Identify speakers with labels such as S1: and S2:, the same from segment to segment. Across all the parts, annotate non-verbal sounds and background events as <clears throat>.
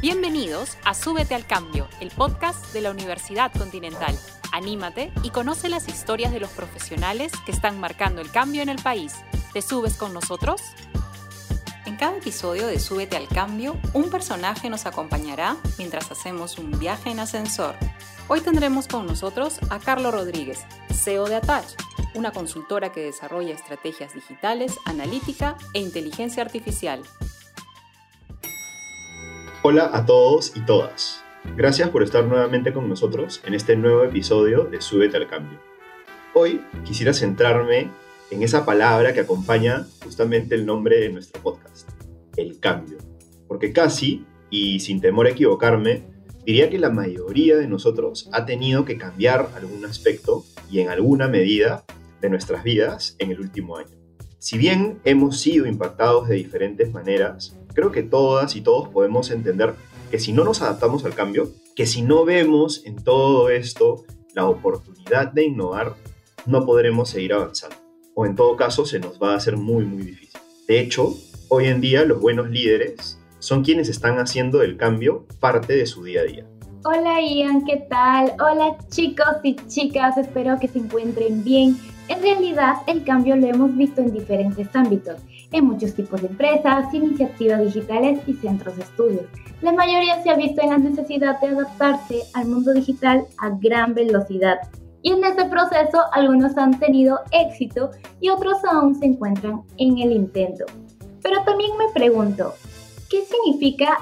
S1: Bienvenidos a Súbete al Cambio, el podcast de la Universidad Continental. Anímate y conoce las historias de los profesionales que están marcando el cambio en el país. ¿Te subes con nosotros? En cada episodio de Súbete al Cambio, un personaje nos acompañará mientras hacemos un viaje en ascensor. Hoy tendremos con nosotros a Carlos Rodríguez, CEO de Attach, una consultora que desarrolla estrategias digitales, analítica e inteligencia artificial.
S2: Hola a todos y todas. Gracias por estar nuevamente con nosotros en este nuevo episodio de Súbete al Cambio. Hoy quisiera centrarme en esa palabra que acompaña justamente el nombre de nuestro podcast, el cambio. Porque casi, y sin temor a equivocarme, diría que la mayoría de nosotros ha tenido que cambiar algún aspecto y en alguna medida de nuestras vidas en el último año. Si bien hemos sido impactados de diferentes maneras, creo que todas y todos podemos entender que si no nos adaptamos al cambio, que si no vemos en todo esto la oportunidad de innovar, no podremos seguir avanzando. O en todo caso se nos va a hacer muy, muy difícil. De hecho, hoy en día los buenos líderes son quienes están haciendo el cambio parte de su día a día.
S3: Hola Ian, ¿qué tal? Hola chicos y chicas, espero que se encuentren bien. En realidad, el cambio lo hemos visto en diferentes ámbitos en muchos tipos de empresas, iniciativas digitales y centros de estudios. La mayoría se ha visto en la necesidad de adaptarse al mundo digital a gran velocidad. Y en ese proceso algunos han tenido éxito y otros aún se encuentran en el intento. Pero también me pregunto, ¿qué significa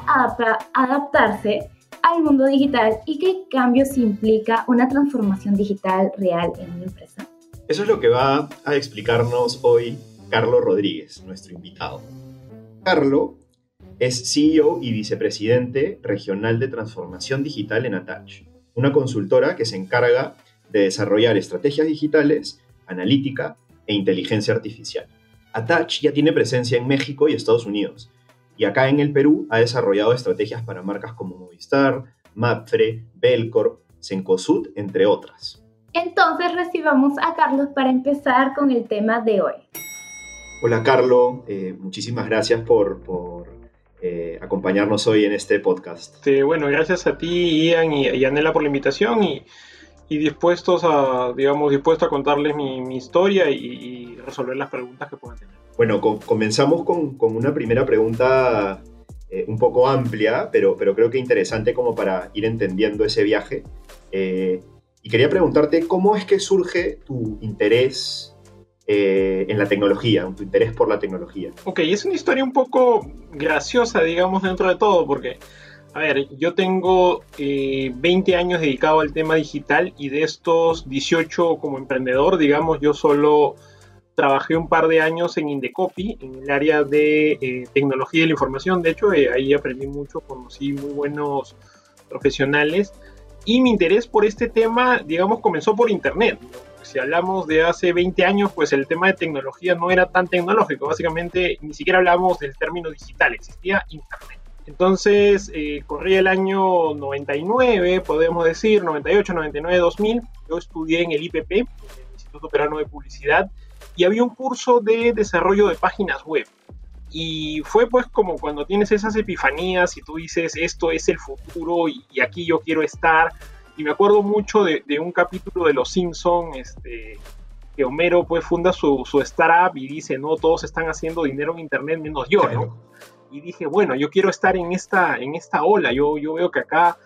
S3: adaptarse al mundo digital y qué cambios implica una transformación digital real en una empresa?
S2: Eso es lo que va a explicarnos hoy Carlos Rodríguez, nuestro invitado. Carlos es CEO y vicepresidente regional de transformación digital en Attach, una consultora que se encarga de desarrollar estrategias digitales, analítica e inteligencia artificial. Attach ya tiene presencia en México y Estados Unidos, y acá en el Perú ha desarrollado estrategias para marcas como Movistar, Mapfre, Belcorp, Cencosud, entre otras.
S3: Entonces recibamos a Carlos para empezar con el tema de hoy.
S2: Hola Carlo, eh, muchísimas gracias por, eh, acompañarnos hoy en este podcast.
S4: bueno, gracias a ti Ian y, Anela por la invitación y, dispuestos a, digamos, dispuesto a contarles mi, historia y, resolver las preguntas que puedan tener.
S2: Bueno, comenzamos con, una primera pregunta eh, un poco amplia, pero, pero creo que interesante como para ir entendiendo ese viaje. y quería preguntarte, ¿cómo es que surge tu interés eh, en la tecnología, tu interés por la tecnología.
S4: Ok, es una historia un poco graciosa, digamos, dentro de todo, porque, a ver, yo tengo 20 eh, años dedicado al tema digital y de estos 18 como emprendedor, digamos, yo solo trabajé un par de años en Indecopy, en el área de eh, tecnología y la información. De hecho, ahí aprendí mucho, conocí muy buenos profesionales. Y mi interés por este tema, digamos, comenzó por internet si hablamos de hace 20 años, pues el tema de tecnología no era tan tecnológico. Básicamente ni siquiera hablamos del término digital, existía Internet. Entonces, eh, corría el año 99, podemos decir, 98, 99, 2000. Yo estudié en el IPP, el Instituto Peruano de Publicidad, y había un curso de desarrollo de páginas web. Y fue pues como cuando tienes esas epifanías y tú dices, esto es el futuro y, y aquí yo quiero estar y me acuerdo mucho de, un capítulo de Los Simpson, este, que Homero pues funda su, su, startup y dice, no, todos están haciendo dinero en internet menos yo, ¿no? Y dije, bueno, yo quiero estar en esta, en esta ola, yo, yo veo que acá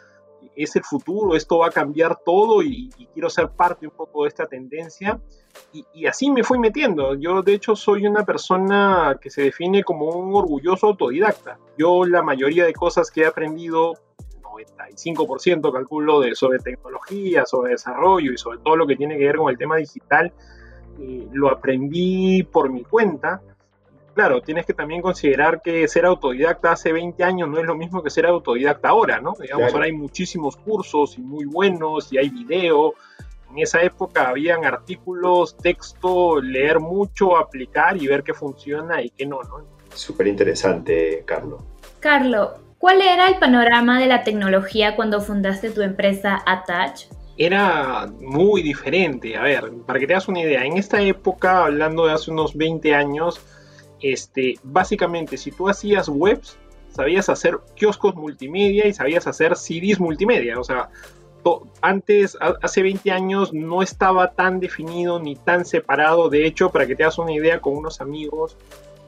S4: es el futuro, esto va a cambiar todo y, quiero ser parte un poco de esta tendencia. Y, y, así me fui metiendo. Yo de hecho soy una persona que se define como un orgulloso autodidacta. Yo la mayoría de cosas que he aprendido 95% calculo de, sobre tecnología, sobre desarrollo y sobre todo lo que tiene que ver con el tema digital, eh, lo aprendí por mi cuenta. Claro, tienes que también considerar que ser autodidacta hace 20 años no es lo mismo que ser autodidacta ahora, ¿no? Digamos, ahora hay muchísimos cursos y muy buenos y hay video. En esa época habían artículos, texto, leer mucho, aplicar y ver qué funciona y qué no, ¿no?
S2: Súper interesante, Carlos.
S3: Carlos, ¿Cuál era el panorama de la tecnología cuando fundaste tu empresa Attach?
S4: Era muy diferente. A ver, para que te hagas una idea, en esta época, hablando de hace unos 20 años, este, básicamente, si tú hacías webs, sabías hacer kioscos multimedia y sabías hacer CDs multimedia. O sea, antes, hace 20 años, no estaba tan definido ni tan separado. De hecho, para que te hagas una idea, con unos amigos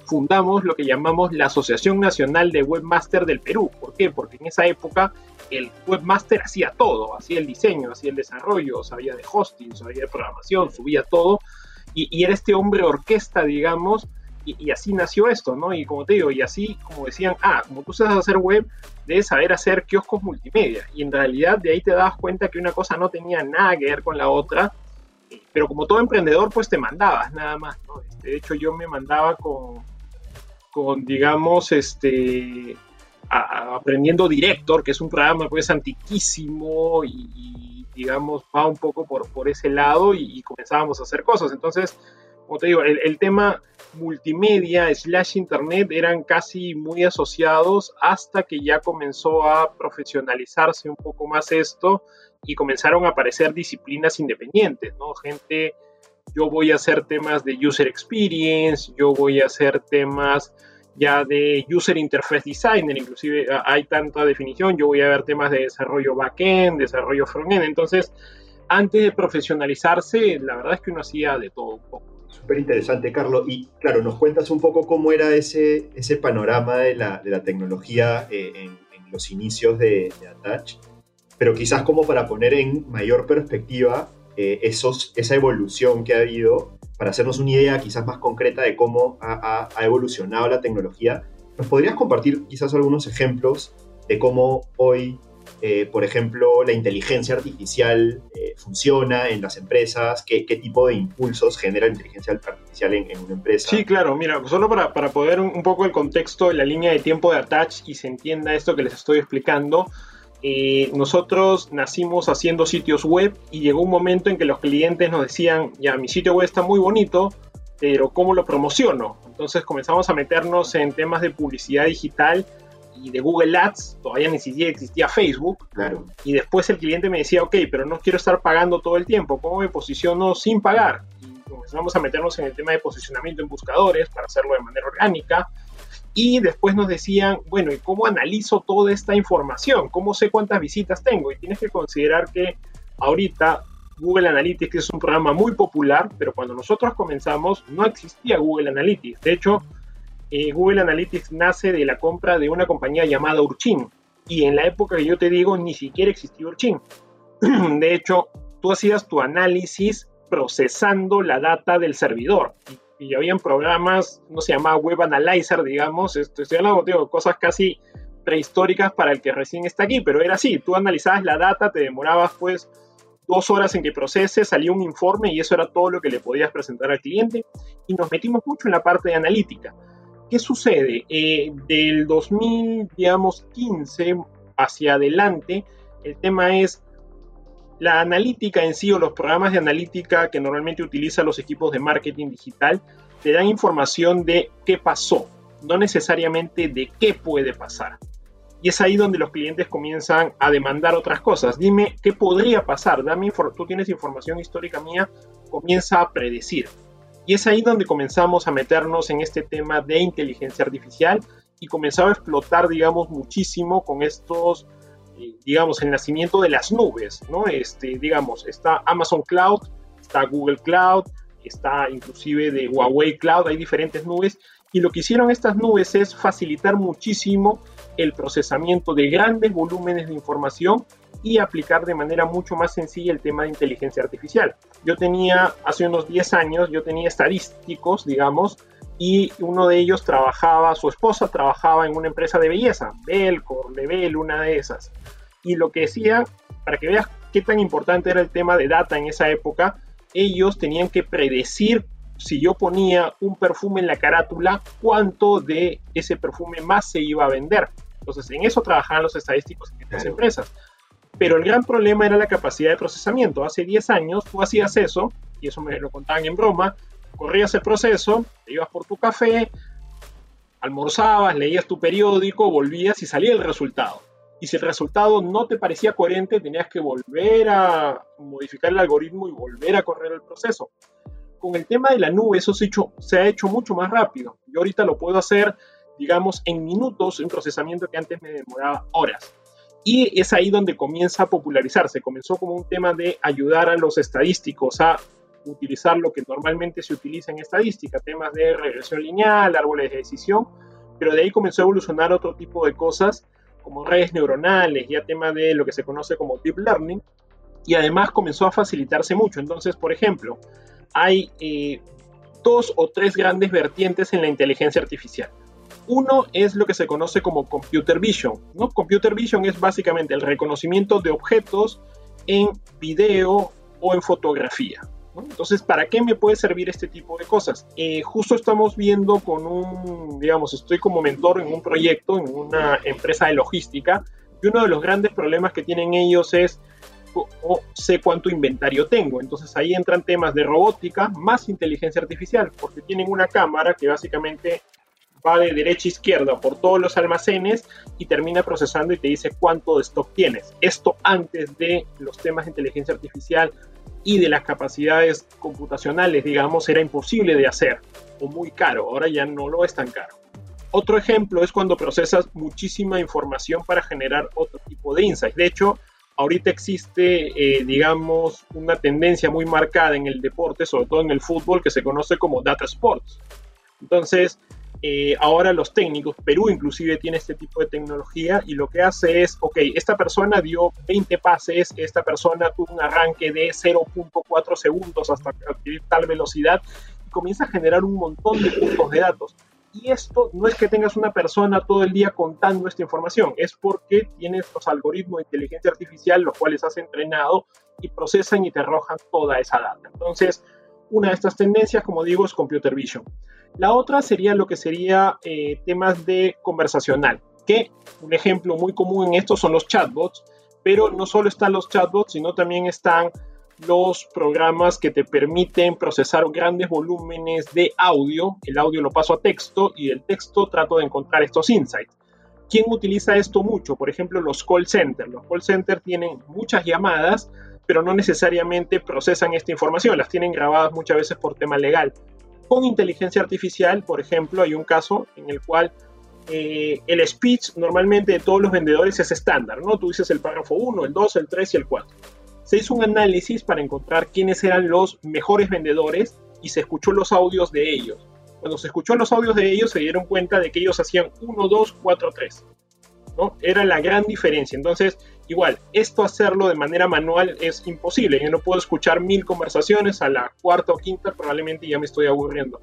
S4: fundamos lo que llamamos la Asociación Nacional de Webmaster del Perú. ¿Por qué? Porque en esa época el webmaster hacía todo, hacía el diseño, hacía el desarrollo, sabía de hosting, sabía de programación, subía todo. Y, y era este hombre orquesta, digamos, y, así nació esto, ¿no? Y como te digo, y así como decían, ah, como tú sabes hacer web, debes saber hacer kioscos multimedia. Y en realidad de ahí te das cuenta que una cosa no tenía nada que ver con la otra, pero como todo emprendedor, pues te mandabas nada más, ¿no? Este, de hecho, yo me mandaba con, con digamos, este, aprendiendo Director, que es un programa pues antiquísimo y, digamos, va un poco por, por ese lado y, y comenzábamos a hacer cosas. Entonces, como te digo, el, tema multimedia slash internet eran casi muy asociados hasta que ya comenzó a profesionalizarse un poco más esto y comenzaron a aparecer disciplinas independientes, ¿no? Gente, yo voy a hacer temas de user experience, yo voy a hacer temas ya de user interface designer, inclusive hay tanta definición, yo voy a ver temas de desarrollo backend, desarrollo frontend, entonces antes de profesionalizarse, la verdad es que uno hacía de todo un poco.
S2: Súper interesante, Carlos. Y claro, nos cuentas un poco cómo era ese, ese panorama de la, de la tecnología eh, en, los inicios de, Attach, pero quizás como para poner en mayor perspectiva eh, esa evolución que ha habido, para hacernos una idea quizás más concreta de cómo ha, evolucionado la tecnología. ¿Nos podrías compartir quizás algunos ejemplos de cómo hoy eh, por ejemplo, la inteligencia artificial eh, funciona en las empresas, ¿Qué, tipo de impulsos genera la inteligencia artificial en, una empresa.
S4: Sí, claro, mira, solo para, para poder un, poco el contexto, la línea de tiempo de Attach y se entienda esto que les estoy explicando, eh, nosotros nacimos haciendo sitios web y llegó un momento en que los clientes nos decían, ya, mi sitio web está muy bonito, pero ¿cómo lo promociono? Entonces comenzamos a meternos en temas de publicidad digital y de Google Ads, todavía ni siquiera existía Facebook.
S2: Claro.
S4: Y después el cliente me decía, ok, pero no quiero estar pagando todo el tiempo, ¿cómo me posiciono sin pagar? Y comenzamos a meternos en el tema de posicionamiento en buscadores para hacerlo de manera orgánica. Y después nos decían, bueno, ¿y cómo analizo toda esta información? ¿Cómo sé cuántas visitas tengo? Y tienes que considerar que ahorita Google Analytics es un programa muy popular, pero cuando nosotros comenzamos no existía Google Analytics. De hecho, eh, Google Analytics nace de la compra de una compañía llamada Urchin. Y en la época que yo te digo, ni siquiera existía Urchin. <clears throat> de hecho, tú hacías tu análisis procesando la data del servidor. Y, y habían programas, no se llamaba Web Analyzer, digamos, estoy hablando de cosas casi prehistóricas para el que recién está aquí, pero era así, tú analizabas la data, te demorabas pues dos horas en que procese, salía un informe y eso era todo lo que le podías presentar al cliente y nos metimos mucho en la parte de analítica. ¿Qué sucede? Eh, del 2015 hacia adelante, el tema es la analítica en sí o los programas de analítica que normalmente utilizan los equipos de marketing digital te dan información de qué pasó, no necesariamente de qué puede pasar. Y es ahí donde los clientes comienzan a demandar otras cosas. Dime qué podría pasar, dame tú tienes información histórica mía, comienza a predecir. Y es ahí donde comenzamos a meternos en este tema de inteligencia artificial y comenzaba a explotar, digamos, muchísimo con estos, digamos, el nacimiento de las nubes, ¿no? Este, digamos, está Amazon Cloud, está Google Cloud, está inclusive de Huawei Cloud, hay diferentes nubes. Y lo que hicieron estas nubes es facilitar muchísimo el procesamiento de grandes volúmenes de información y aplicar de manera mucho más sencilla el tema de inteligencia artificial. Yo tenía, hace unos 10 años, yo tenía estadísticos, digamos, y uno de ellos trabajaba, su esposa trabajaba en una empresa de belleza, Belcor, Level, una de esas. Y lo que decía, para que veas qué tan importante era el tema de data en esa época, ellos tenían que predecir si yo ponía un perfume en la carátula, cuánto de ese perfume más se iba a vender. Entonces, en eso trabajaban los estadísticos en estas empresas. Pero el gran problema era la capacidad de procesamiento. Hace 10 años tú hacías eso, y eso me lo contaban en broma, corrías el proceso, te ibas por tu café, almorzabas, leías tu periódico, volvías y salía el resultado. Y si el resultado no te parecía coherente, tenías que volver a modificar el algoritmo y volver a correr el proceso. Con el tema de la nube, eso se, se ha hecho mucho más rápido. Yo ahorita lo puedo hacer digamos, en minutos un procesamiento que antes me demoraba horas. Y es ahí donde comienza a popularizarse. Comenzó como un tema de ayudar a los estadísticos a utilizar lo que normalmente se utiliza en estadística, temas de regresión lineal, árboles de decisión, pero de ahí comenzó a evolucionar otro tipo de cosas como redes neuronales, ya tema de lo que se conoce como deep learning, y además comenzó a facilitarse mucho. Entonces, por ejemplo, hay eh, dos o tres grandes vertientes en la inteligencia artificial. Uno es lo que se conoce como computer vision. ¿no? Computer vision es básicamente el reconocimiento de objetos en video o en fotografía. Entonces, ¿para qué me puede servir este tipo de cosas? Eh, justo estamos viendo con un, digamos, estoy como mentor en un proyecto, en una empresa de logística, y uno de los grandes problemas que tienen ellos es o sé cuánto inventario tengo. Entonces ahí entran temas de robótica más inteligencia artificial, porque tienen una cámara que básicamente va de derecha a izquierda por todos los almacenes y termina procesando y te dice cuánto de stock tienes. Esto antes de los temas de inteligencia artificial y de las capacidades computacionales, digamos, era imposible de hacer o muy caro. Ahora ya no lo es tan caro. Otro ejemplo es cuando procesas muchísima información para generar otro tipo de insights. De hecho, ahorita existe, eh, digamos, una tendencia muy marcada en el deporte, sobre todo en el fútbol, que se conoce como data sports. Entonces, eh, ahora los técnicos, Perú inclusive tiene este tipo de tecnología y lo que hace es, ok, esta persona dio 20 pases, esta persona tuvo un arranque de 0.4 segundos hasta adquirir tal velocidad y comienza a generar un montón de puntos de datos. Y esto no es que tengas una persona todo el día contando esta información, es porque tienes los algoritmos de inteligencia artificial, los cuales has entrenado y procesan y te arrojan toda esa data. Entonces, una de estas tendencias, como digo, es computer vision. La otra sería lo que sería eh, temas de conversacional, que un ejemplo muy común en esto son los chatbots, pero no solo están los chatbots, sino también están los programas que te permiten procesar grandes volúmenes de audio. El audio lo paso a texto y del texto trato de encontrar estos insights. ¿Quién utiliza esto mucho? Por ejemplo, los call centers. Los call centers tienen muchas llamadas, pero no necesariamente procesan esta información. Las tienen grabadas muchas veces por tema legal. Con inteligencia artificial, por ejemplo, hay un caso en el cual eh, el speech normalmente de todos los vendedores es estándar, ¿no? Tú dices el párrafo 1, el 2, el 3 y el 4 se hizo un análisis para encontrar quiénes eran los mejores vendedores y se escuchó los audios de ellos. Cuando se escuchó los audios de ellos se dieron cuenta de que ellos hacían 1, 2, 4, 3. ¿no? Era la gran diferencia. Entonces, igual, esto hacerlo de manera manual es imposible. Yo no puedo escuchar mil conversaciones a la cuarta o quinta, probablemente ya me estoy aburriendo.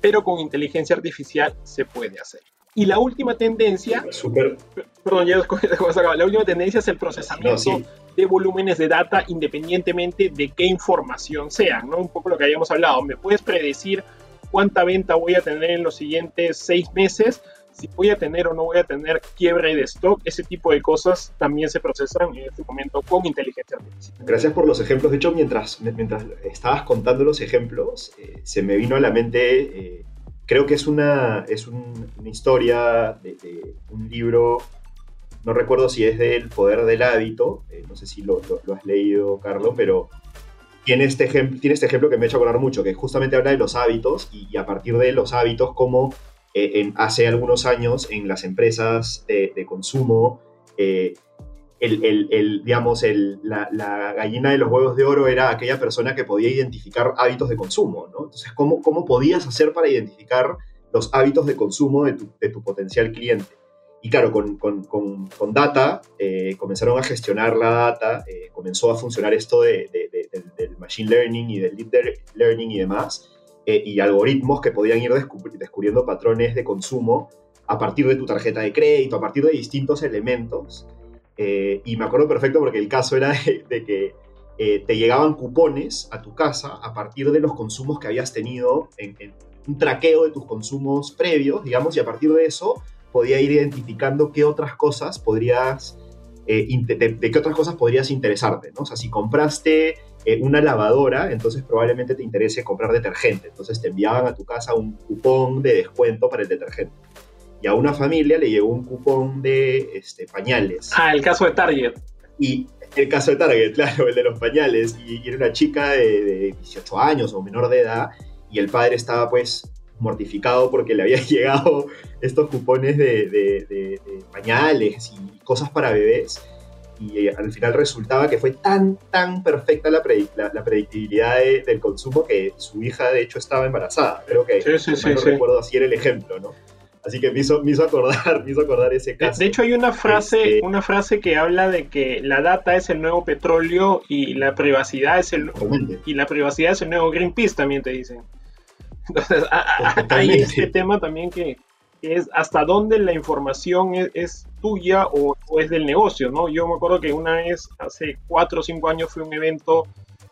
S4: Pero con inteligencia artificial se puede hacer. Y la última tendencia,
S2: Super.
S4: perdón, ya <laughs> la última tendencia es el procesamiento de volúmenes de data independientemente de qué información sean, ¿no? Un poco lo que habíamos hablado. ¿Me puedes predecir cuánta venta voy a tener en los siguientes seis meses? Si voy a tener o no voy a tener quiebre de stock, ese tipo de cosas también se procesan en este momento con inteligencia artificial.
S2: Gracias por los ejemplos. De hecho, mientras, mientras estabas contando los ejemplos, eh, se me vino a la mente eh, creo que es una, es una historia de, un libro, no recuerdo si es del Poder del Hábito, eh, no sé si lo, has leído, Carlos, pero tiene este, ejemplo, tiene este ejemplo que me ha hecho acordar mucho, que justamente habla de los hábitos y, a partir de los hábitos, como eh, hace algunos años en las empresas de, consumo, eh, el, digamos, el, la, gallina de los huevos de oro era aquella persona que podía identificar hábitos de consumo, ¿no? Entonces, ¿cómo, cómo podías hacer para identificar los hábitos de consumo de tu, de tu potencial cliente? Y claro, con, con, con, data, eh, comenzaron a gestionar la data, eh, comenzó a funcionar esto de, del machine learning y del deep learning y demás, eh, y algoritmos que podían ir descubriendo patrones de consumo a partir de tu tarjeta de crédito, a partir de distintos elementos eh, y me acuerdo perfecto porque el caso era de, que eh, te llegaban cupones a tu casa a partir de los consumos que habías tenido, en, un traqueo de tus consumos previos, digamos, y a partir de eso podía ir identificando qué otras cosas podrías, eh, de, qué otras cosas podrías interesarte, ¿no? O sea, si compraste una lavadora, entonces probablemente te interese comprar detergente, entonces te enviaban a tu casa un cupón de descuento para el detergente y a una familia le llegó un cupón de este, pañales.
S4: Ah, el caso de Target.
S2: Y el caso de Target, <laughs> claro, el de los pañales. Y, era una chica de, 18 años o menor de edad y el padre estaba pues mortificado porque le habían <laughs> llegado estos cupones de, pañales y cosas para bebés. Y eh, al final resultaba que fue tan, tan perfecta la, la, predictibilidad del consumo que su hija, de hecho, estaba embarazada. Creo que, sí, no recuerdo así era el ejemplo, ¿no? Así que me hizo, me hizo, acordar, <laughs> me hizo acordar ese caso.
S4: De, hecho, hay una frase, este, una frase que habla de que la data es el nuevo petróleo y la privacidad es el y la privacidad es el nuevo Greenpeace, también te dicen. Entonces, hay este tema también que, es hasta dónde la información es, tuya o, es del negocio, ¿no? Yo me acuerdo que una vez, hace cuatro o cinco años, fue un evento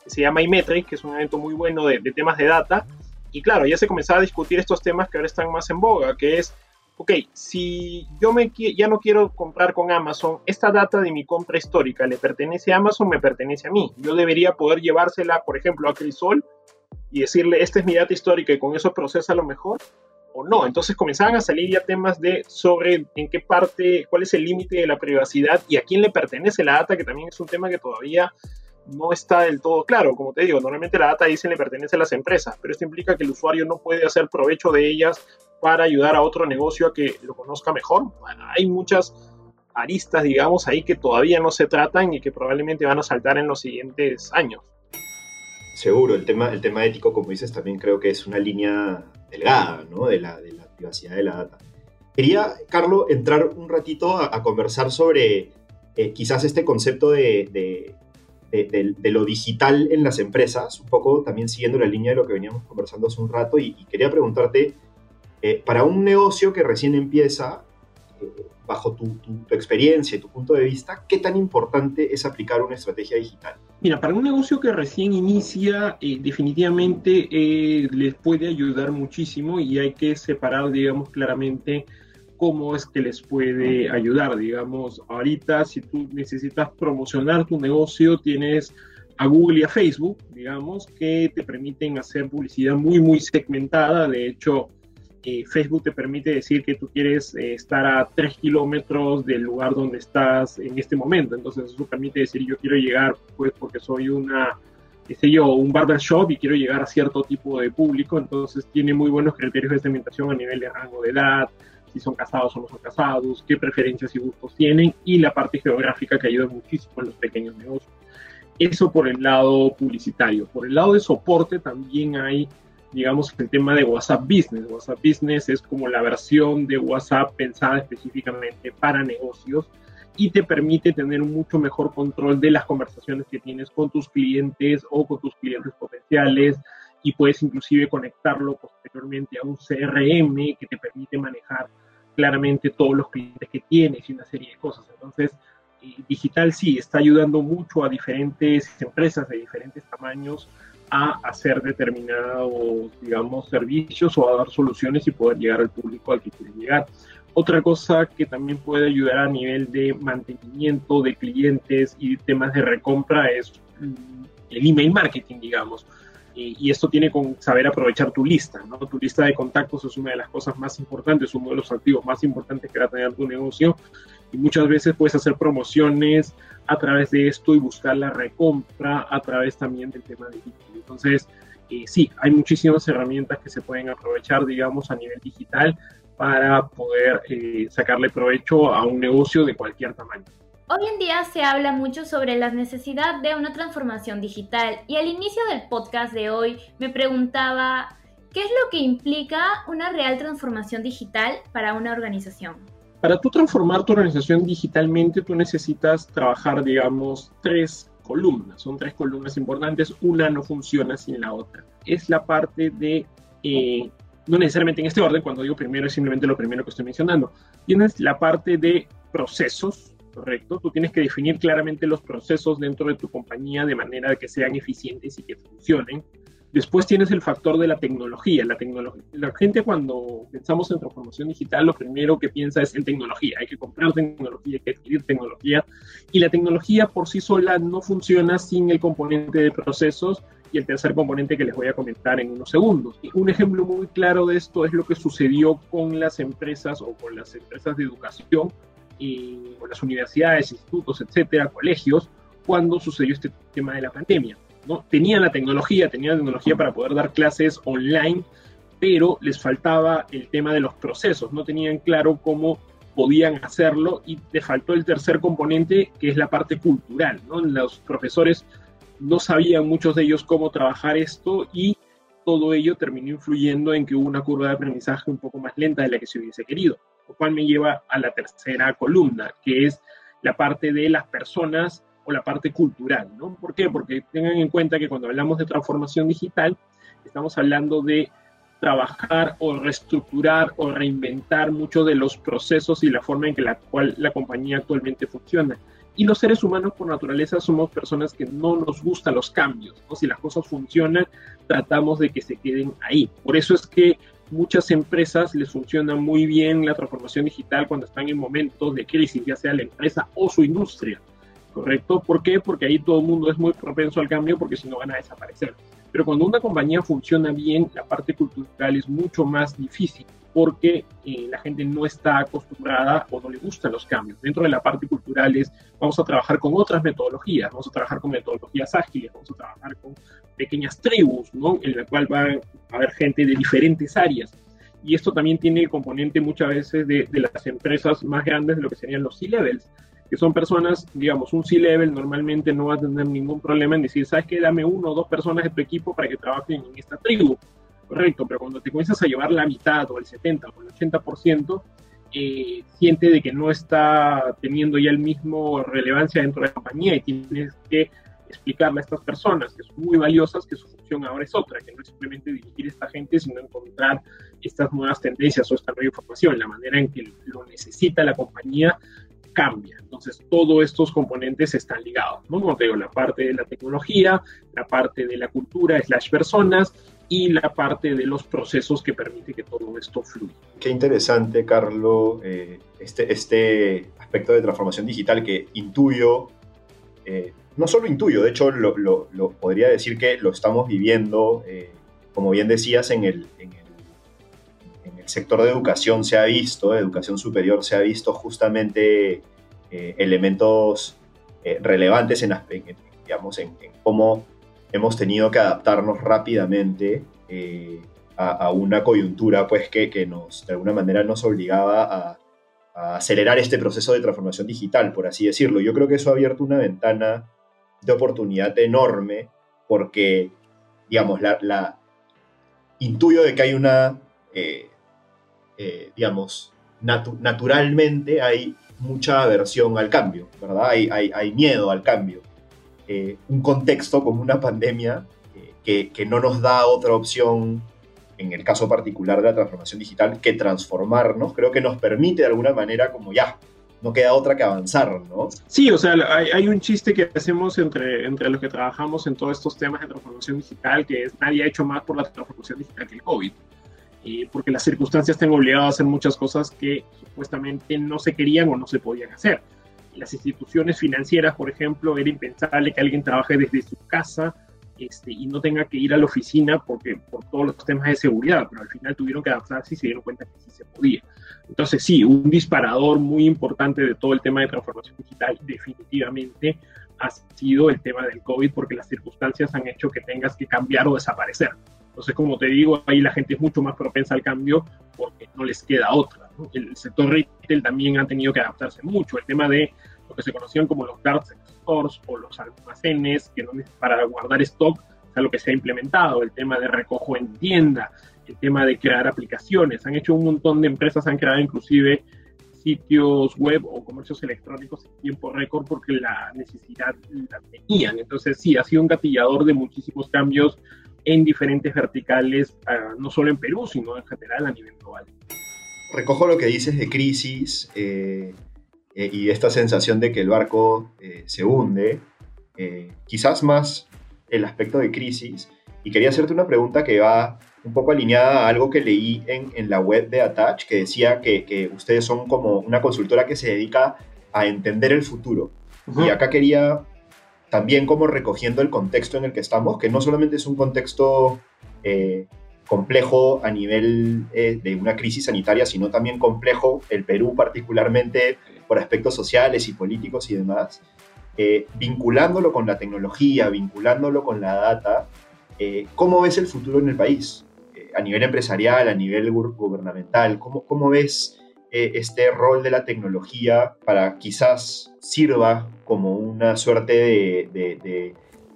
S4: que se llama iMetric, que es un evento muy bueno de, de temas de data, y claro, ya se comenzaba a discutir estos temas que ahora están más en boga, que es, ok, si yo me, ya no quiero comprar con Amazon, esta data de mi compra histórica le pertenece a Amazon, me pertenece a mí. Yo debería poder llevársela, por ejemplo, a Crisol y decirle, esta es mi data histórica y con eso procesa lo mejor no. Entonces comenzaban a salir ya temas de sobre en qué parte, cuál es el límite de la privacidad y a quién le pertenece la data, que también es un tema que todavía no está del todo claro. Como te digo, normalmente la data dice le pertenece a las empresas, pero esto implica que el usuario no puede hacer provecho de ellas para ayudar a otro negocio a que lo conozca mejor. hay muchas aristas, digamos, ahí que todavía no se tratan y que probablemente van a saltar en los siguientes años.
S2: Seguro, el tema, el tema ético, como dices, también creo que es una línea delgada, ¿no? De la, de la privacidad de la data. Quería, Carlos, entrar un ratito a, conversar sobre eh, quizás este concepto de, de, lo digital en las empresas, un poco también siguiendo la línea de lo que veníamos conversando hace un rato, y, quería preguntarte, eh, para un negocio que recién empieza, bajo tu, experiencia y tu punto de vista, ¿qué tan importante es aplicar una estrategia digital?
S4: Mira, para un negocio que recién inicia, eh, definitivamente les puede ayudar muchísimo y hay que separar, digamos, claramente cómo es que les puede ayudar. Digamos, ahorita si tú necesitas promocionar tu negocio, tienes a Google y a Facebook, digamos, que te permiten hacer publicidad muy, muy segmentada. De hecho, Facebook te permite decir que tú quieres eh, estar a 3 kilómetros del lugar donde estás en este momento. Entonces, eso permite decir, yo quiero llegar, pues, porque soy una, qué sé yo, un barbershop y quiero llegar a cierto tipo de público. Entonces, tiene muy buenos criterios de segmentación a nivel de rango de edad, si son casados o no son casados, qué preferencias y gustos tienen y la parte geográfica que ayuda muchísimo en los pequeños negocios. Eso por el lado publicitario. Por el lado de soporte también hay, digamos, el tema de WhatsApp Business. WhatsApp Business es como la versión de WhatsApp pensada específicamente para negocios y te permite tener mucho mejor control de las conversaciones que tienes con tus clientes o con tus clientes potenciales, y puedes inclusive conectarlo posteriormente a un CRM que te permite manejar claramente todos los clientes que tienes y una serie de cosas. Entonces, eh, digital sí está ayudando mucho a diferentes empresas de diferentes tamaños a hacer determinados, digamos, servicios o a dar soluciones y poder llegar al público al que quieren llegar. Otra cosa que también puede ayudar a nivel de mantenimiento de clientes y temas de recompra es mm, el email marketing, digamos y esto tiene con saber aprovechar tu lista, ¿no? Tu lista de contactos es una de las cosas más importantes, uno de los activos más importantes que va a tener tu negocio y muchas veces puedes hacer promociones a través de esto y buscar la recompra a través también del tema digital. Entonces, eh, sí, hay muchísimas herramientas que se pueden aprovechar, digamos, a nivel digital para poder eh, sacarle provecho a un negocio de cualquier tamaño.
S3: Hoy en día se habla mucho sobre la necesidad de una transformación digital y al inicio del podcast de hoy me preguntaba qué es lo que implica una real transformación digital para una organización.
S4: Para tú transformar tu organización digitalmente, tú necesitas trabajar, digamos, tres columnas. Son tres columnas importantes. Una no funciona sin la otra. Es la parte de, eh, no necesariamente en este orden, cuando digo primero es simplemente lo primero que estoy mencionando. Tienes la parte de procesos, ¿correcto? Tú tienes que definir claramente los procesos dentro de tu compañía de manera que sean eficientes y que funcionen. Después tienes el factor de la tecnología. La, tecnología. la gente cuando pensamos en transformación digital, lo primero que piensa es en tecnología. Hay que comprar tecnología, hay que adquirir tecnología. Y la tecnología por sí sola no funciona sin el componente de procesos y el tercer componente que les voy a comentar en unos segundos. un ejemplo muy claro de esto es lo que sucedió con las empresas o con las empresas de educación y las universidades, institutos, etcétera, colegios, cuando sucedió este tema de la pandemia. Tenían la tecnología, tenían la tecnología para poder dar clases online, pero les faltaba el tema de los procesos, no tenían claro cómo podían hacerlo y les faltó el tercer componente que es la parte cultural. ¿no? Los profesores no sabían muchos de ellos cómo trabajar esto y todo ello terminó influyendo en que hubo una curva de aprendizaje un poco más lenta de la que se hubiese querido, lo cual me lleva a la tercera columna, que es la parte de las personas o la parte cultural, ¿no? ¿Por qué? Porque tengan en cuenta que cuando hablamos de transformación digital, estamos hablando de trabajar o reestructurar o reinventar muchos de los procesos y la forma en que la cual la compañía actualmente funciona. Y los seres humanos por naturaleza somos personas que no nos gustan los cambios. ¿no? Si las cosas funcionan, tratamos de que se queden ahí. Por eso es que muchas empresas les funciona muy bien la transformación digital cuando están en momentos de crisis, ya sea la empresa o su industria. ¿Correcto? ¿Por qué? Porque ahí todo el mundo es muy propenso al cambio porque si no van a desaparecer. Pero cuando una compañía funciona bien, la parte cultural es mucho más difícil porque eh, la gente no está acostumbrada o no le gustan los cambios. Dentro de la parte cultural es, vamos a trabajar con otras metodologías, vamos a trabajar con metodologías ágiles, vamos a trabajar con pequeñas tribus, ¿no? En la cual va a haber gente de diferentes áreas. Y esto también tiene el componente muchas veces de, de las empresas más grandes de lo que serían los C-levels que son personas, digamos, un C-level normalmente no va a tener ningún problema en decir, ¿sabes qué? Dame uno o dos personas de tu equipo para que trabajen en esta tribu. Correcto, pero cuando te comienzas a llevar la mitad o el 70 o el 80%, eh, siente de que no está teniendo ya el mismo relevancia dentro de la compañía y tienes que explicarle a estas personas que son muy valiosas que su función ahora es otra, que no es simplemente dirigir a esta gente, sino encontrar estas nuevas tendencias o esta nueva información, la manera en que lo necesita la compañía cambia. Entonces, todos estos componentes están ligados, ¿no? Como te la parte de la tecnología, la parte de la cultura, slash personas, y la parte de los procesos que permite que todo esto fluya.
S2: Qué interesante, Carlos, eh, este, este aspecto de transformación digital que intuyo, eh, no solo intuyo, de hecho lo, podría decir que lo estamos viviendo, eh, como bien decías, en el sector de educación se ha visto, educación superior se ha visto justamente eh, elementos eh, relevantes en, digamos, en, cómo hemos tenido que adaptarnos rápidamente eh, a, una coyuntura pues, que, que, nos, de alguna manera nos obligaba a, acelerar este proceso de transformación digital, por así decirlo. Yo creo que eso ha abierto una ventana de oportunidad enorme porque, digamos, la, intuyo de que hay una digamos, naturalmente hay mucha aversión al cambio, ¿verdad? Hay, hay, miedo al cambio. Eh, un contexto como una pandemia eh, que, no nos da otra opción, en el caso particular de la transformación digital, que transformarnos, creo que nos permite de alguna manera como ya, no queda otra que avanzar, ¿no?
S4: Sí, o sea, hay, hay, un chiste que hacemos entre, entre los que trabajamos en todos estos temas de transformación digital, que es nadie ha hecho más por la transformación digital que el COVID porque las circunstancias te han obligado a hacer muchas cosas que supuestamente no se querían o no se podían hacer. Las instituciones financieras, por ejemplo, era impensable que alguien trabaje desde su casa este, y no tenga que ir a la oficina porque, por todos los temas de seguridad, pero al final tuvieron que adaptarse y se dieron cuenta que sí se podía. Entonces, sí, un disparador muy importante de todo el tema de transformación digital definitivamente ha sido el tema del COVID porque las circunstancias han hecho que tengas que cambiar o desaparecer. Entonces, como te digo, ahí la gente es mucho más propensa al cambio porque no les queda otra. El sector retail también ha tenido que adaptarse mucho. El tema de lo que se conocían como los dark stores o los almacenes que no para guardar stock es algo que se ha implementado. El tema de recojo en tienda, el tema de crear aplicaciones. Han hecho un montón de empresas, han creado inclusive sitios web o comercios electrónicos en tiempo récord porque la necesidad la tenían. Entonces sí, ha sido un gatillador de muchísimos cambios en diferentes verticales, ah, no solo en Perú, sino en general a nivel global.
S2: Recojo lo que dices de crisis eh, eh, y esta sensación de que el barco eh, se hunde, quizás más el aspecto de crisis, y quería hacerte una pregunta que va un poco alineada a algo que leí en, en la web de Attach, que decía que, que, ustedes son como una consultora que se dedica a entender el futuro. Y acá quería también como recogiendo el contexto en el que estamos, que no solamente es un contexto eh, complejo a nivel eh, de una crisis sanitaria, sino también complejo, el Perú particularmente por aspectos sociales y políticos y demás, eh, vinculándolo con la tecnología, vinculándolo con la data, ¿cómo ves el futuro en el país? a nivel empresarial, a nivel gubernamental? ¿Cómo, cómo ves eh, este rol de la tecnología para quizás sirva como una suerte de,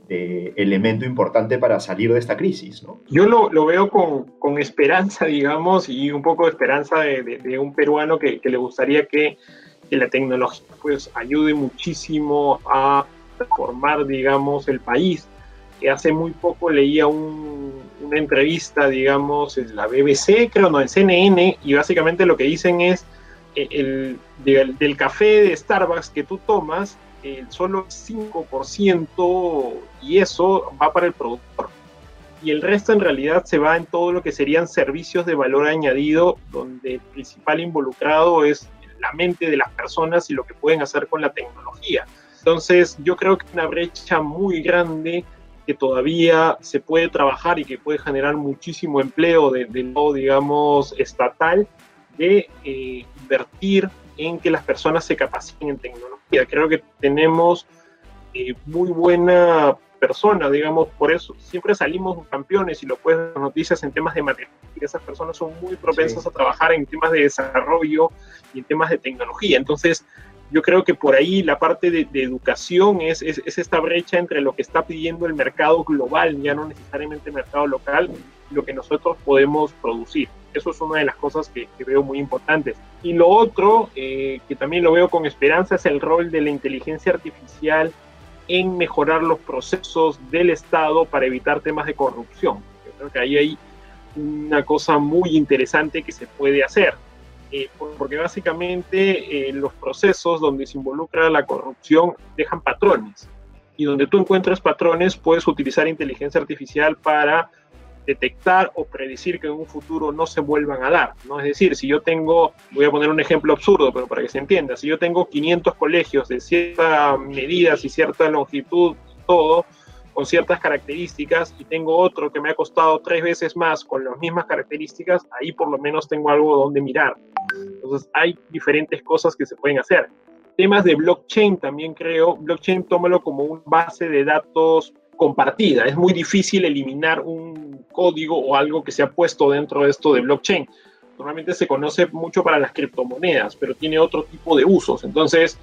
S2: elemento importante para salir de esta crisis? ¿no?
S4: Yo lo, lo veo con, con, esperanza, digamos, y un poco de esperanza de, un peruano que, le gustaría que, que, la tecnología pues ayude muchísimo a transformar, digamos, el país hace muy poco leía una entrevista, digamos, en la BBC, creo, no, en CNN, y básicamente lo que dicen es, eh, el, del, café de Starbucks que tú tomas, el solo 5% y eso va para el productor. Y el resto en realidad se va en todo lo que serían servicios de valor añadido, donde el principal involucrado es la mente de las personas y lo que pueden hacer con la tecnología. Entonces yo creo que una brecha muy grande que todavía se puede trabajar y que puede generar muchísimo empleo de, lado, digamos, estatal, de eh, invertir en que las personas se capaciten en tecnología. Creo que tenemos eh, muy buena persona, digamos, por eso siempre salimos campeones y lo puedes ver en noticias en temas de matemáticas. Esas personas son muy propensas a trabajar en temas de desarrollo y en temas de tecnología. Entonces, yo creo que por ahí la parte de, educación es, es, esta brecha entre lo que está pidiendo el mercado global, ya no necesariamente el mercado local, lo que nosotros podemos producir. Eso es una de las cosas que, veo muy importantes. Y lo otro, eh, que también lo veo con esperanza, es el rol de la inteligencia artificial en mejorar los procesos del Estado para evitar temas de corrupción. Yo creo que ahí hay una cosa muy interesante que se puede hacer. Eh, porque básicamente eh, los procesos donde se involucra la corrupción dejan patrones. Y donde tú encuentras patrones, puedes utilizar inteligencia artificial para detectar o predecir que en un futuro no se vuelvan a dar. ¿no? Es decir, si yo tengo, voy a poner un ejemplo absurdo, pero para que se entienda, si yo tengo 500 colegios de ciertas medidas y cierta longitud, todo, con ciertas características y tengo otro que me ha costado tres veces más con las mismas características, ahí por lo menos tengo algo donde mirar. Entonces hay diferentes cosas que se pueden hacer. Temas de blockchain también creo, blockchain tómalo como una base de datos compartida. Es muy difícil eliminar un código o algo que se ha puesto dentro de esto de blockchain. Normalmente se conoce mucho para las criptomonedas, pero tiene otro tipo de usos. Entonces,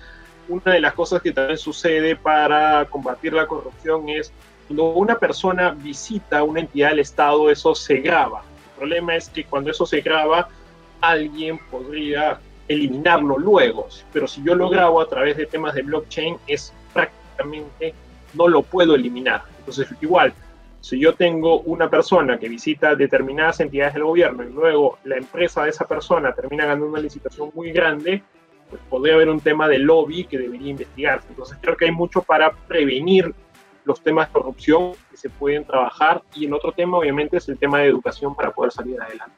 S4: una de las cosas que también sucede para combatir la corrupción es cuando una persona visita una entidad del Estado, eso se graba. El problema es que cuando eso se graba, alguien podría eliminarlo luego, pero si yo lo grabo a través de temas de blockchain, es prácticamente no lo puedo eliminar. Entonces, igual, si yo tengo una persona que visita determinadas entidades del gobierno y luego la empresa de esa persona termina ganando una licitación muy grande, pues podría haber un tema de lobby que debería investigarse. Entonces creo que hay mucho para prevenir los temas de corrupción que se pueden trabajar y el otro tema obviamente es el tema de educación para poder salir adelante.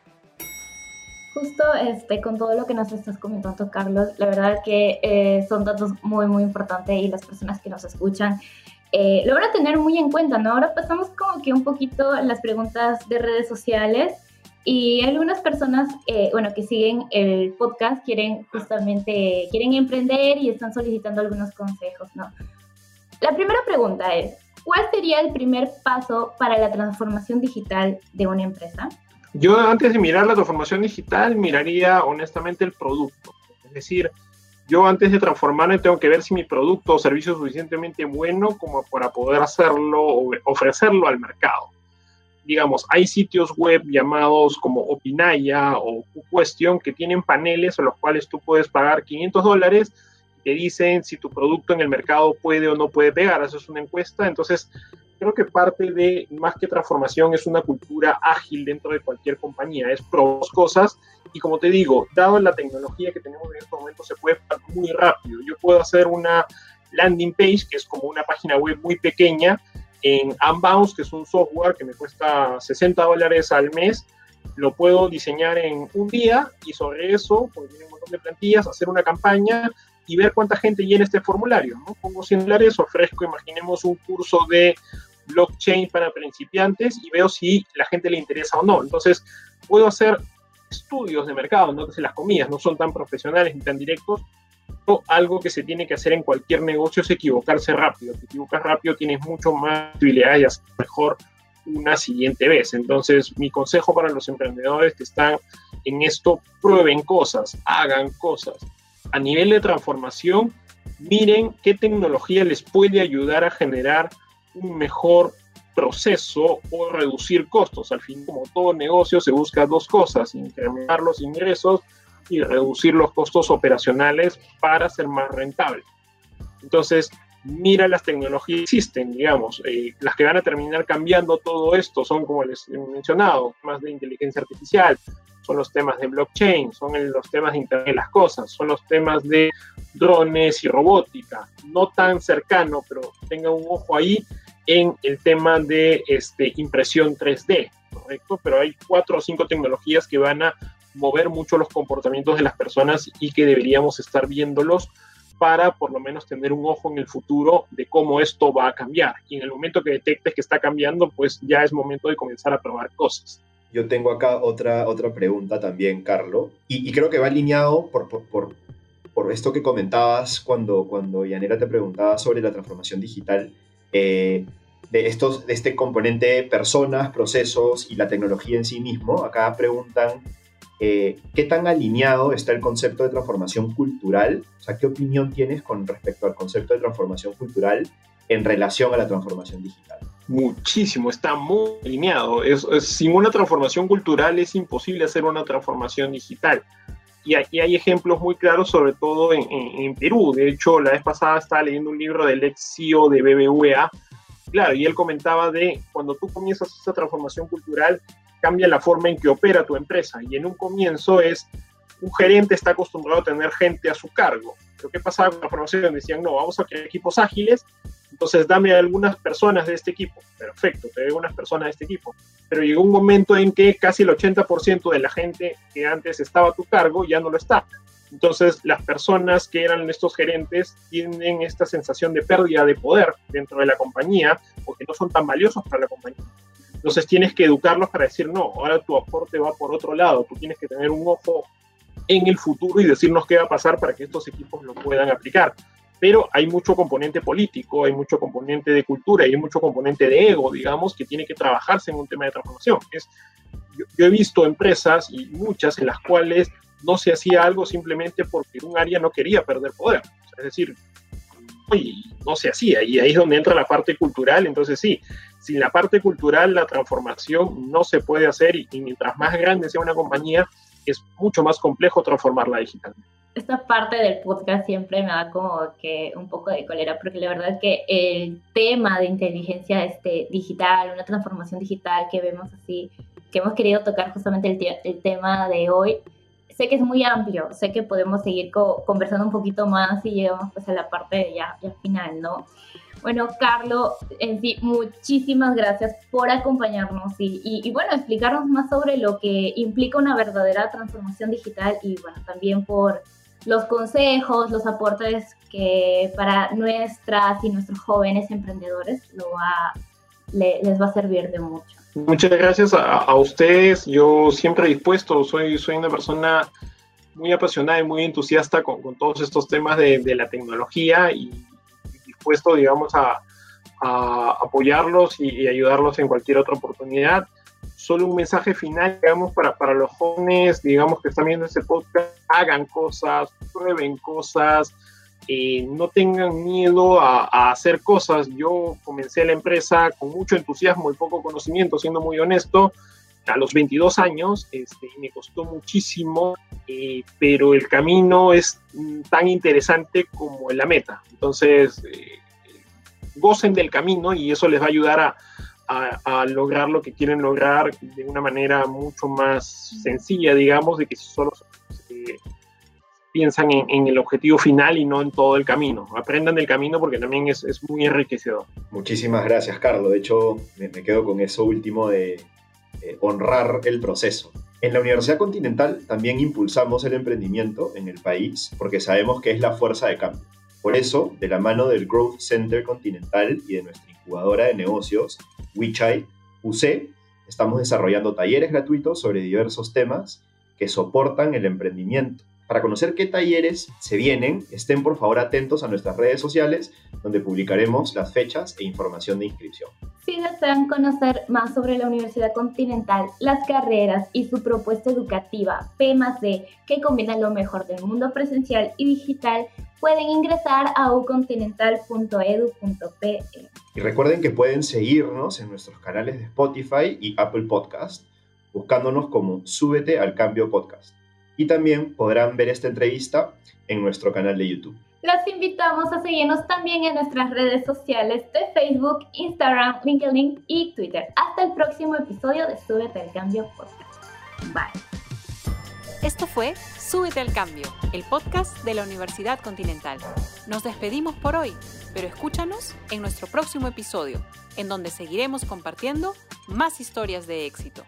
S3: Justo este, con todo lo que nos estás comentando, Carlos, la verdad que eh, son datos muy, muy importantes y las personas que nos escuchan eh, lo van a tener muy en cuenta, ¿no? Ahora pasamos como que un poquito las preguntas de redes sociales. Y algunas personas, eh, bueno, que siguen el podcast quieren justamente, quieren emprender y están solicitando algunos consejos, ¿no? La primera pregunta es, ¿cuál sería el primer paso para la transformación digital de una empresa?
S4: Yo antes de mirar la transformación digital, miraría honestamente el producto. Es decir, yo antes de transformarme tengo que ver si mi producto o servicio es suficientemente bueno como para poder hacerlo o ofrecerlo al mercado digamos, hay sitios web llamados como Opinaya o Question que tienen paneles a los cuales tú puedes pagar 500 dólares y te dicen si tu producto en el mercado puede o no puede pegar. Eso es una encuesta. Entonces, creo que parte de, más que transformación, es una cultura ágil dentro de cualquier compañía. Es pros cosas. Y como te digo, dado la tecnología que tenemos en este momento, se puede muy rápido. Yo puedo hacer una landing page, que es como una página web muy pequeña, en Unbounce, que es un software que me cuesta 60 dólares al mes, lo puedo diseñar en un día y sobre eso, porque tiene un montón de plantillas, hacer una campaña y ver cuánta gente llena este formulario. ¿no? Pongo 100 dólares, ofrezco, imaginemos, un curso de blockchain para principiantes y veo si la gente le interesa o no. Entonces, puedo hacer estudios de mercado, no que las comillas no son tan profesionales ni tan directos, algo que se tiene que hacer en cualquier negocio es equivocarse rápido. Te equivocas rápido tienes mucho más posibilidades de hacer mejor una siguiente vez. Entonces, mi consejo para los emprendedores que están en esto, prueben cosas, hagan cosas. A nivel de transformación, miren qué tecnología les puede ayudar a generar un mejor proceso o reducir costos. Al fin, como todo negocio, se busca dos cosas, incrementar los ingresos y reducir los costos operacionales para ser más rentable. Entonces, mira las tecnologías que existen, digamos, eh, las que van a terminar cambiando todo esto son, como les he mencionado, temas de inteligencia artificial, son los temas de blockchain, son los temas de Internet de las Cosas, son los temas de drones y robótica, no tan cercano, pero tenga un ojo ahí en el tema de este, impresión 3D, ¿correcto? Pero hay cuatro o cinco tecnologías que van a mover mucho los comportamientos de las personas y que deberíamos estar viéndolos para por lo menos tener un ojo en el futuro de cómo esto va a cambiar. Y en el momento que detectes que está cambiando, pues ya es momento de comenzar a probar cosas.
S2: Yo tengo acá otra, otra pregunta también, Carlo, y, creo que va alineado por, por, por, esto que comentabas cuando, cuando Yanera te preguntaba sobre la transformación digital. Eh, de, estos, de este componente personas, procesos y la tecnología en sí mismo. Acá preguntan eh, ¿qué tan alineado está el concepto de transformación cultural? O sea, ¿qué opinión tienes con respecto al concepto de transformación cultural en relación a la transformación digital?
S4: Muchísimo, está muy alineado. sin una transformación cultural es imposible hacer una transformación digital. Y aquí hay ejemplos muy claros, sobre todo en, Perú. De hecho, la vez pasada estaba leyendo un libro del ex CEO de BBVA, claro, y él comentaba de cuando tú comienzas esa transformación cultural, cambia la forma en que opera tu empresa. Y en un comienzo es, un gerente está acostumbrado a tener gente a su cargo. Lo que pasaba con la formación, decían, no, vamos a crear equipos ágiles, entonces dame algunas personas de este equipo. Perfecto, te doy unas personas de este equipo. Pero llegó un momento en que casi el 80% de la gente que antes estaba a tu cargo ya no lo está. Entonces, las personas que eran estos gerentes tienen esta sensación de pérdida de poder dentro de la compañía porque no son tan valiosos para la compañía. Entonces tienes que educarlos para decir, no, ahora tu aporte va por otro lado, tú tienes que tener un ojo en el futuro y decirnos qué va a pasar para que estos equipos lo puedan aplicar. Pero hay mucho componente político, hay mucho componente de cultura y hay mucho componente de ego, digamos, que tiene que trabajarse en un tema de transformación. Es, yo, he visto empresas y muchas en las cuales no se hacía algo simplemente porque un área no quería perder poder. Es decir, no se hacía. Y ahí es donde entra la parte cultural. Entonces sí, sin la parte cultural la transformación no se puede hacer y, mientras más grande sea una compañía, es mucho más complejo transformarla digitalmente.
S3: Esta parte del podcast siempre me da como que un poco de cólera, porque la verdad es que el tema de inteligencia este, digital, una transformación digital que vemos así, que hemos querido tocar justamente el, el tema de hoy, sé que es muy amplio, sé que podemos seguir conversando un poquito más y llegamos pues a la parte ya, ya final, ¿no? Bueno, Carlos, en sí, muchísimas gracias por acompañarnos y, y, bueno, explicarnos más sobre lo que implica una verdadera transformación digital y bueno, también por los consejos, los aportes que para nuestras y nuestros jóvenes emprendedores lo va, les va a servir de mucho.
S4: Muchas gracias a, ustedes. Yo siempre dispuesto, soy, soy una persona muy apasionada y muy entusiasta con, todos estos temas de la tecnología y dispuesto, digamos, a, apoyarlos y, ayudarlos en cualquier otra oportunidad. Solo un mensaje final, digamos, para, para los jóvenes, digamos, que están viendo este podcast, hagan cosas, prueben cosas, eh, no tengan miedo a, a, hacer cosas. Yo comencé la empresa con mucho entusiasmo y poco conocimiento, siendo muy honesto, a los 22 años, este, me costó muchísimo, eh, pero el camino es tan interesante como la meta. Entonces, eh, gocen del camino y eso les va a ayudar a, a, lograr lo que quieren lograr de una manera mucho más sencilla, digamos, de que solo eh, piensan en, el objetivo final y no en todo el camino. Aprendan del camino porque también es, es muy enriquecedor.
S2: Muchísimas gracias, Carlos. De hecho, me, me quedo con eso último de eh, honrar el proceso. En la Universidad Continental también impulsamos el emprendimiento en el país porque sabemos que es la fuerza de cambio. Por eso, de la mano del Growth Center Continental y de nuestra incubadora de negocios, Wichai UC, estamos desarrollando talleres gratuitos sobre diversos temas que soportan el emprendimiento Para conocer qué talleres se vienen, estén por favor atentos a nuestras redes sociales, donde publicaremos las fechas e información de inscripción.
S3: Si desean conocer más sobre la Universidad Continental, las carreras y su propuesta educativa P D, que combina lo mejor del mundo presencial y digital, pueden ingresar a ucontinental.edu.pe.
S2: Y recuerden que pueden seguirnos en nuestros canales de Spotify y Apple Podcast, buscándonos como Súbete al Cambio Podcast y también podrán ver esta entrevista en nuestro canal de YouTube.
S3: Los invitamos a seguirnos también en nuestras redes sociales de Facebook, Instagram, LinkedIn y Twitter. Hasta el próximo episodio de Súbete al Cambio Podcast. Bye.
S1: Esto fue Súbete al Cambio, el podcast de la Universidad Continental. Nos despedimos por hoy, pero escúchanos en nuestro próximo episodio, en donde seguiremos compartiendo más historias de éxito.